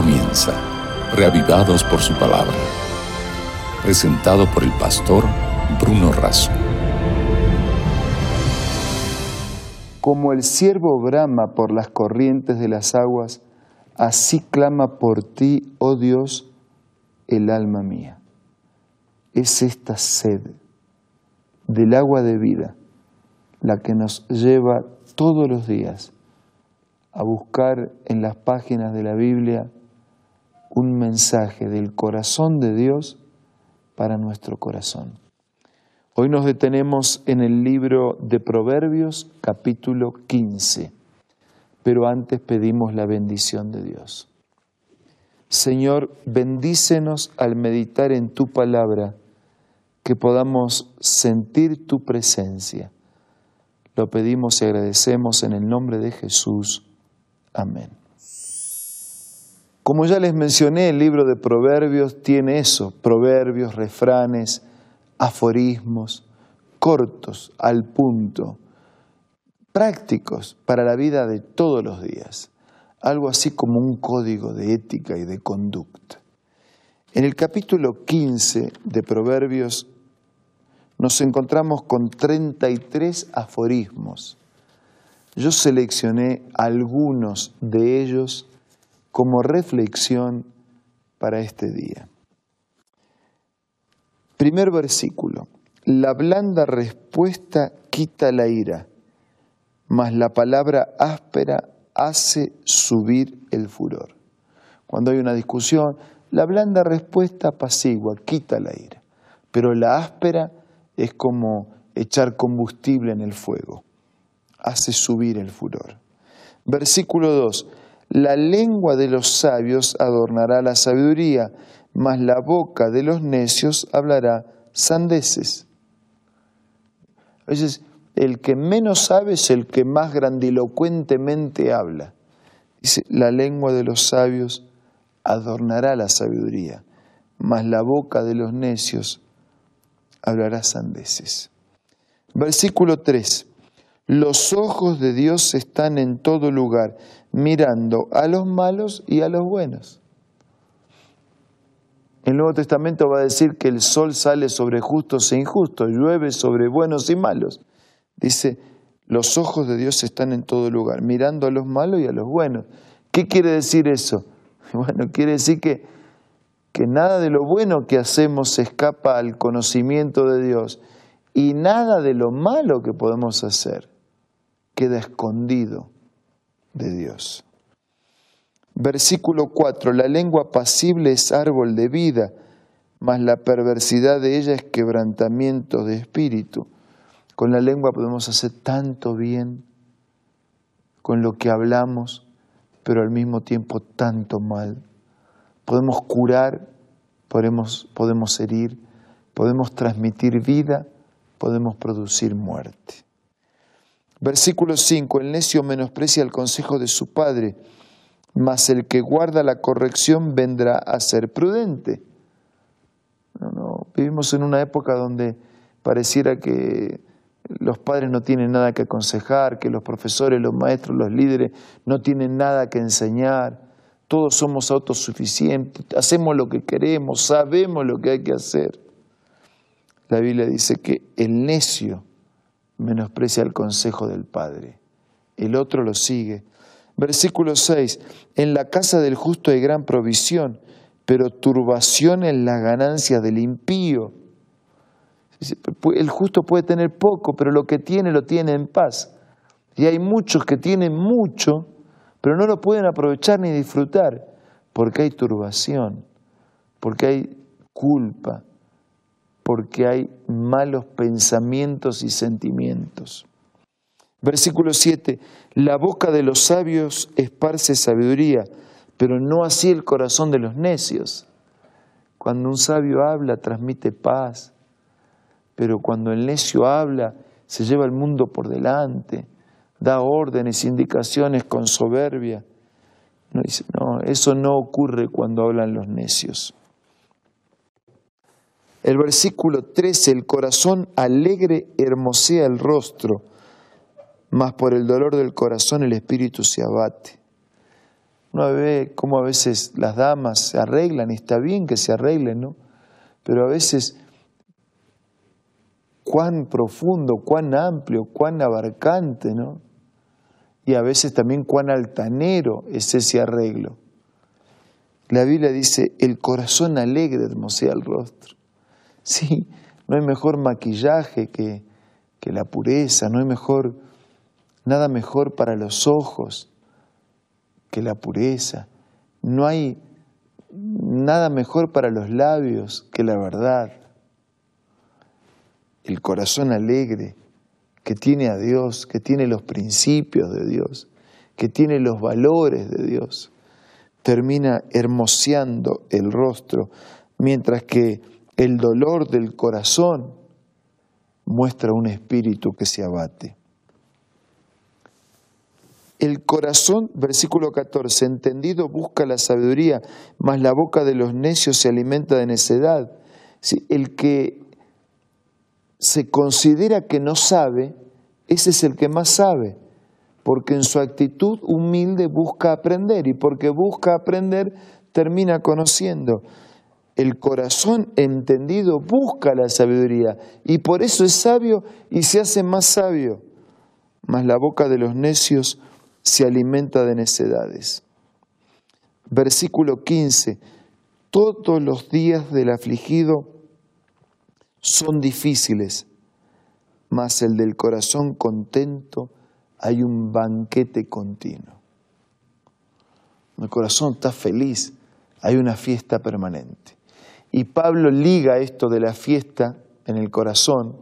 comienza, reavivados por su palabra. Presentado por el pastor Bruno Razo. Como el siervo brama por las corrientes de las aguas, así clama por ti, oh Dios, el alma mía. Es esta sed del agua de vida la que nos lleva todos los días a buscar en las páginas de la Biblia un mensaje del corazón de Dios para nuestro corazón. Hoy nos detenemos en el libro de Proverbios capítulo 15, pero antes pedimos la bendición de Dios. Señor, bendícenos al meditar en tu palabra, que podamos sentir tu presencia. Lo pedimos y agradecemos en el nombre de Jesús. Amén. Como ya les mencioné, el libro de Proverbios tiene eso, proverbios, refranes, aforismos, cortos, al punto, prácticos para la vida de todos los días, algo así como un código de ética y de conducta. En el capítulo 15 de Proverbios nos encontramos con 33 aforismos yo seleccioné algunos de ellos como reflexión para este día. Primer versículo. La blanda respuesta quita la ira, mas la palabra áspera hace subir el furor. Cuando hay una discusión, la blanda respuesta apacigua, quita la ira, pero la áspera es como echar combustible en el fuego hace subir el furor. Versículo 2. La lengua de los sabios adornará la sabiduría, mas la boca de los necios hablará sandeces. A veces el que menos sabe es el que más grandilocuentemente habla. Dice, la lengua de los sabios adornará la sabiduría, mas la boca de los necios hablará sandeces. Versículo 3. Los ojos de Dios están en todo lugar, mirando a los malos y a los buenos. El Nuevo Testamento va a decir que el sol sale sobre justos e injustos, llueve sobre buenos y malos. Dice, los ojos de Dios están en todo lugar, mirando a los malos y a los buenos. ¿Qué quiere decir eso? Bueno, quiere decir que, que nada de lo bueno que hacemos escapa al conocimiento de Dios y nada de lo malo que podemos hacer queda escondido de Dios. Versículo 4, la lengua pasible es árbol de vida, mas la perversidad de ella es quebrantamiento de espíritu. Con la lengua podemos hacer tanto bien con lo que hablamos, pero al mismo tiempo tanto mal. Podemos curar, podemos, podemos herir, podemos transmitir vida, podemos producir muerte. Versículo 5, el necio menosprecia el consejo de su padre, mas el que guarda la corrección vendrá a ser prudente. No, Vivimos en una época donde pareciera que los padres no tienen nada que aconsejar, que los profesores, los maestros, los líderes no tienen nada que enseñar. Todos somos autosuficientes, hacemos lo que queremos, sabemos lo que hay que hacer. La Biblia dice que el necio menosprecia el consejo del Padre. El otro lo sigue. Versículo 6. En la casa del justo hay gran provisión, pero turbación en la ganancia del impío. El justo puede tener poco, pero lo que tiene lo tiene en paz. Y hay muchos que tienen mucho, pero no lo pueden aprovechar ni disfrutar, porque hay turbación, porque hay culpa, porque hay malos pensamientos y sentimientos. Versículo 7, la boca de los sabios esparce sabiduría, pero no así el corazón de los necios. Cuando un sabio habla, transmite paz, pero cuando el necio habla, se lleva el mundo por delante, da órdenes, indicaciones con soberbia. No, eso no ocurre cuando hablan los necios. El versículo 13, el corazón alegre hermosea el rostro, mas por el dolor del corazón el espíritu se abate. Uno ve cómo a veces las damas se arreglan está bien que se arreglen, ¿no? Pero a veces cuán profundo, cuán amplio, cuán abarcante, ¿no? Y a veces también cuán altanero es ese arreglo. La Biblia dice, el corazón alegre hermosea el rostro. Sí, no hay mejor maquillaje que, que la pureza, no hay mejor, nada mejor para los ojos que la pureza, no hay nada mejor para los labios que la verdad. El corazón alegre que tiene a Dios, que tiene los principios de Dios, que tiene los valores de Dios termina hermoseando el rostro, mientras que el dolor del corazón muestra un espíritu que se abate. El corazón, versículo 14, entendido busca la sabiduría, mas la boca de los necios se alimenta de necedad. El que se considera que no sabe, ese es el que más sabe porque en su actitud humilde busca aprender y porque busca aprender termina conociendo. El corazón entendido busca la sabiduría y por eso es sabio y se hace más sabio. Mas la boca de los necios se alimenta de necedades. Versículo 15. Todos los días del afligido son difíciles, mas el del corazón contento hay un banquete continuo. Mi corazón está feliz, hay una fiesta permanente. Y Pablo liga esto de la fiesta en el corazón,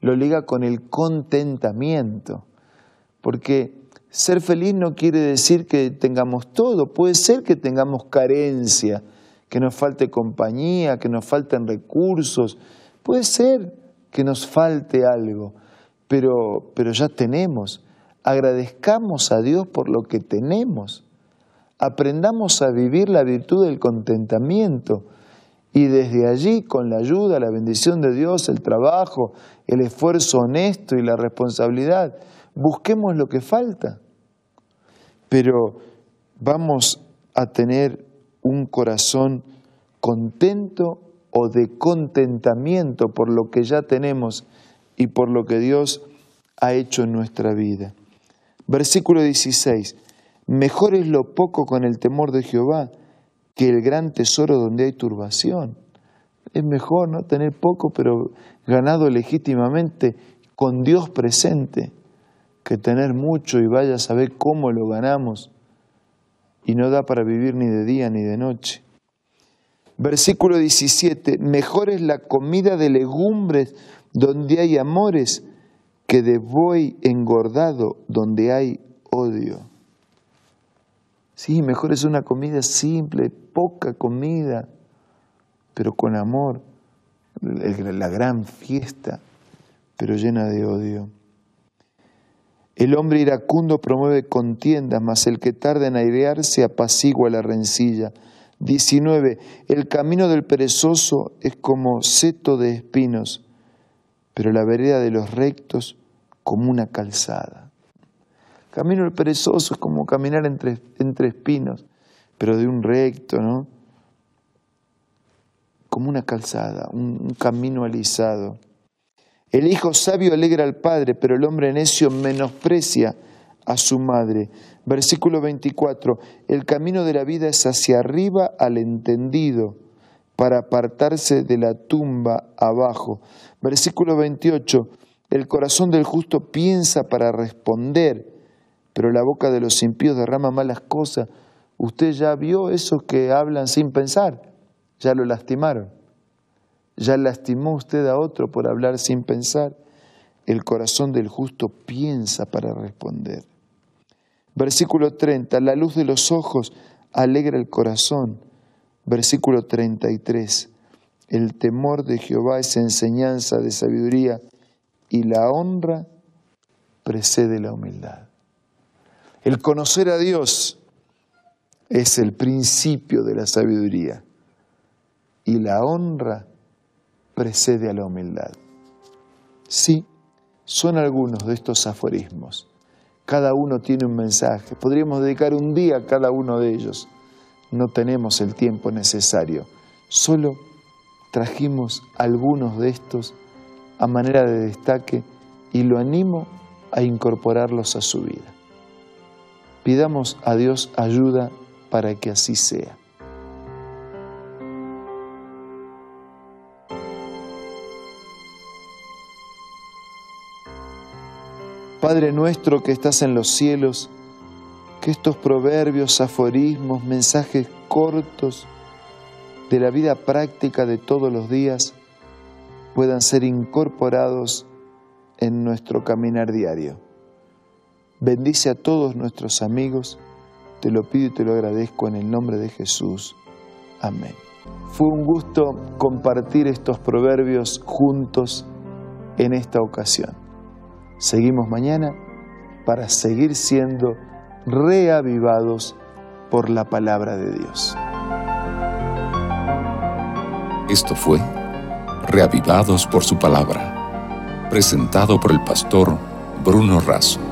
lo liga con el contentamiento, porque ser feliz no quiere decir que tengamos todo, puede ser que tengamos carencia, que nos falte compañía, que nos falten recursos, puede ser que nos falte algo, pero, pero ya tenemos. Agradezcamos a Dios por lo que tenemos, aprendamos a vivir la virtud del contentamiento y desde allí, con la ayuda, la bendición de Dios, el trabajo, el esfuerzo honesto y la responsabilidad, busquemos lo que falta. Pero vamos a tener un corazón contento o de contentamiento por lo que ya tenemos y por lo que Dios ha hecho en nuestra vida. Versículo 16. Mejor es lo poco con el temor de Jehová que el gran tesoro donde hay turbación. Es mejor no tener poco, pero ganado legítimamente con Dios presente, que tener mucho y vaya a saber cómo lo ganamos y no da para vivir ni de día ni de noche. Versículo 17, mejor es la comida de legumbres donde hay amores que de buey engordado donde hay odio. Sí, mejor es una comida simple, poca comida, pero con amor, la gran fiesta, pero llena de odio. El hombre iracundo promueve contiendas, mas el que tarda en airearse apacigua la rencilla. 19. El camino del perezoso es como seto de espinos, pero la vereda de los rectos como una calzada. Camino del perezoso es como caminar entre, entre espinos, pero de un recto, ¿no? Como una calzada, un, un camino alisado. El hijo sabio alegra al padre, pero el hombre necio menosprecia a su madre. Versículo 24, el camino de la vida es hacia arriba al entendido, para apartarse de la tumba abajo. Versículo 28, el corazón del justo piensa para responder, pero la boca de los impíos derrama malas cosas. Usted ya vio esos que hablan sin pensar, ya lo lastimaron. Ya lastimó usted a otro por hablar sin pensar. El corazón del justo piensa para responder. Versículo 30, la luz de los ojos alegra el corazón. Versículo 33, el temor de Jehová es enseñanza de sabiduría y la honra precede la humildad. El conocer a Dios es el principio de la sabiduría y la honra precede a la humildad. Sí, son algunos de estos aforismos Cada uno tiene un mensaje. Podríamos dedicar un día a cada uno de ellos. No tenemos el tiempo necesario. Solo trajimos algunos de estos a manera de destaque y lo animo a incorporarlos a su vida. Pidamos a Dios ayuda para que así sea. Padre nuestro que estás en los cielos, que estos proverbios, aforismos, mensajes cortos de la vida práctica de todos los días puedan ser incorporados en nuestro caminar diario. Bendice a todos nuestros amigos, te lo pido y te lo agradezco en el nombre de Jesús. Amén. Fue un gusto compartir estos proverbios juntos en esta ocasión. Seguimos mañana para seguir siendo reavivados por la palabra de Dios. Esto fue Reavivados por su palabra, presentado por el pastor Bruno Razo.